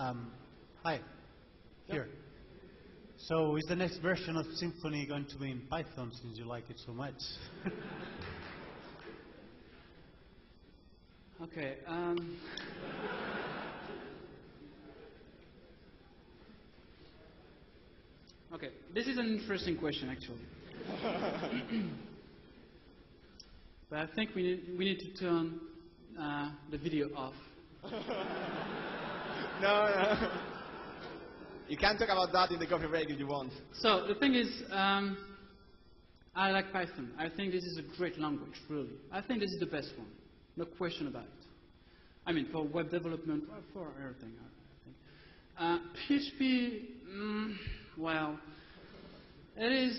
Um, hi. Here. So is the next version of Symfony going to be in Python since you like it so much? okay. Um, okay. This is an interesting question, actually. but I think we need, we need to turn uh, the video off. No, no. You can talk about that in the coffee break if you want. So the thing is, um, I like Python. I think this is a great language, really. I think this is the best one. No question about it. I mean, for web development, for everything. Uh, PHP, mm, well, it is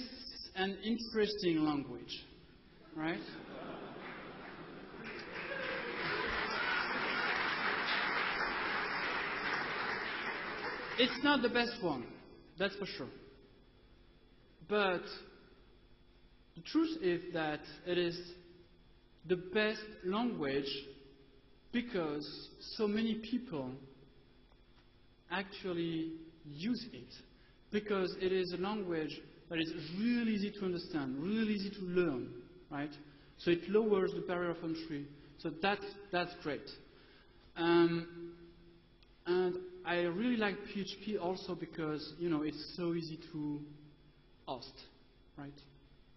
an interesting language, right? It's not the best one, that's for sure. But the truth is that it is the best language because so many people actually use it. Because it is a language that is really easy to understand, really easy to learn, right? So it lowers the barrier of entry. So that's, that's great. Um, I really like PHP also because, you know, it's so easy to host, right?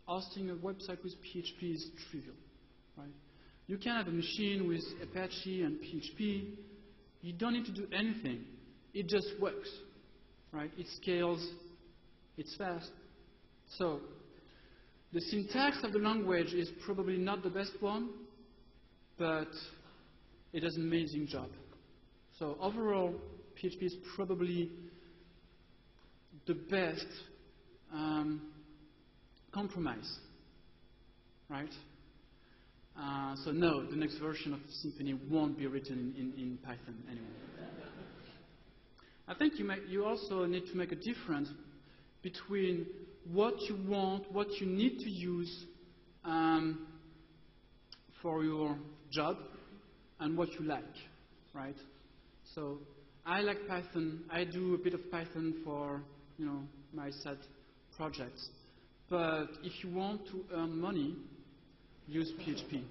Hosting a website with PHP is trivial, right? You can have a machine with Apache and PHP. You don't need to do anything. It just works, right? It scales. It's fast. So the syntax of the language is probably not the best one, but it does an amazing job. So overall, PHP is probably the best um, compromise, right? Uh, so no, the next version of Symfony won't be written in, in, in Python anymore. I think you, may, you also need to make a difference between what you want, what you need to use um, for your job, and what you like, right? So I like Python. I do a bit of Python for you know my side projects. But if you want to earn money, use PHP.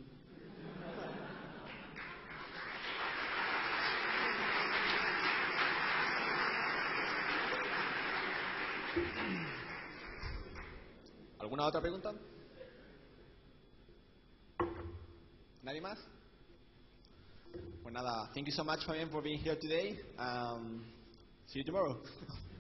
¿Alguna otra pregunta? ¿Nadie más? Nada, thank you so much, Fabien, for being here today. Um, see you tomorrow.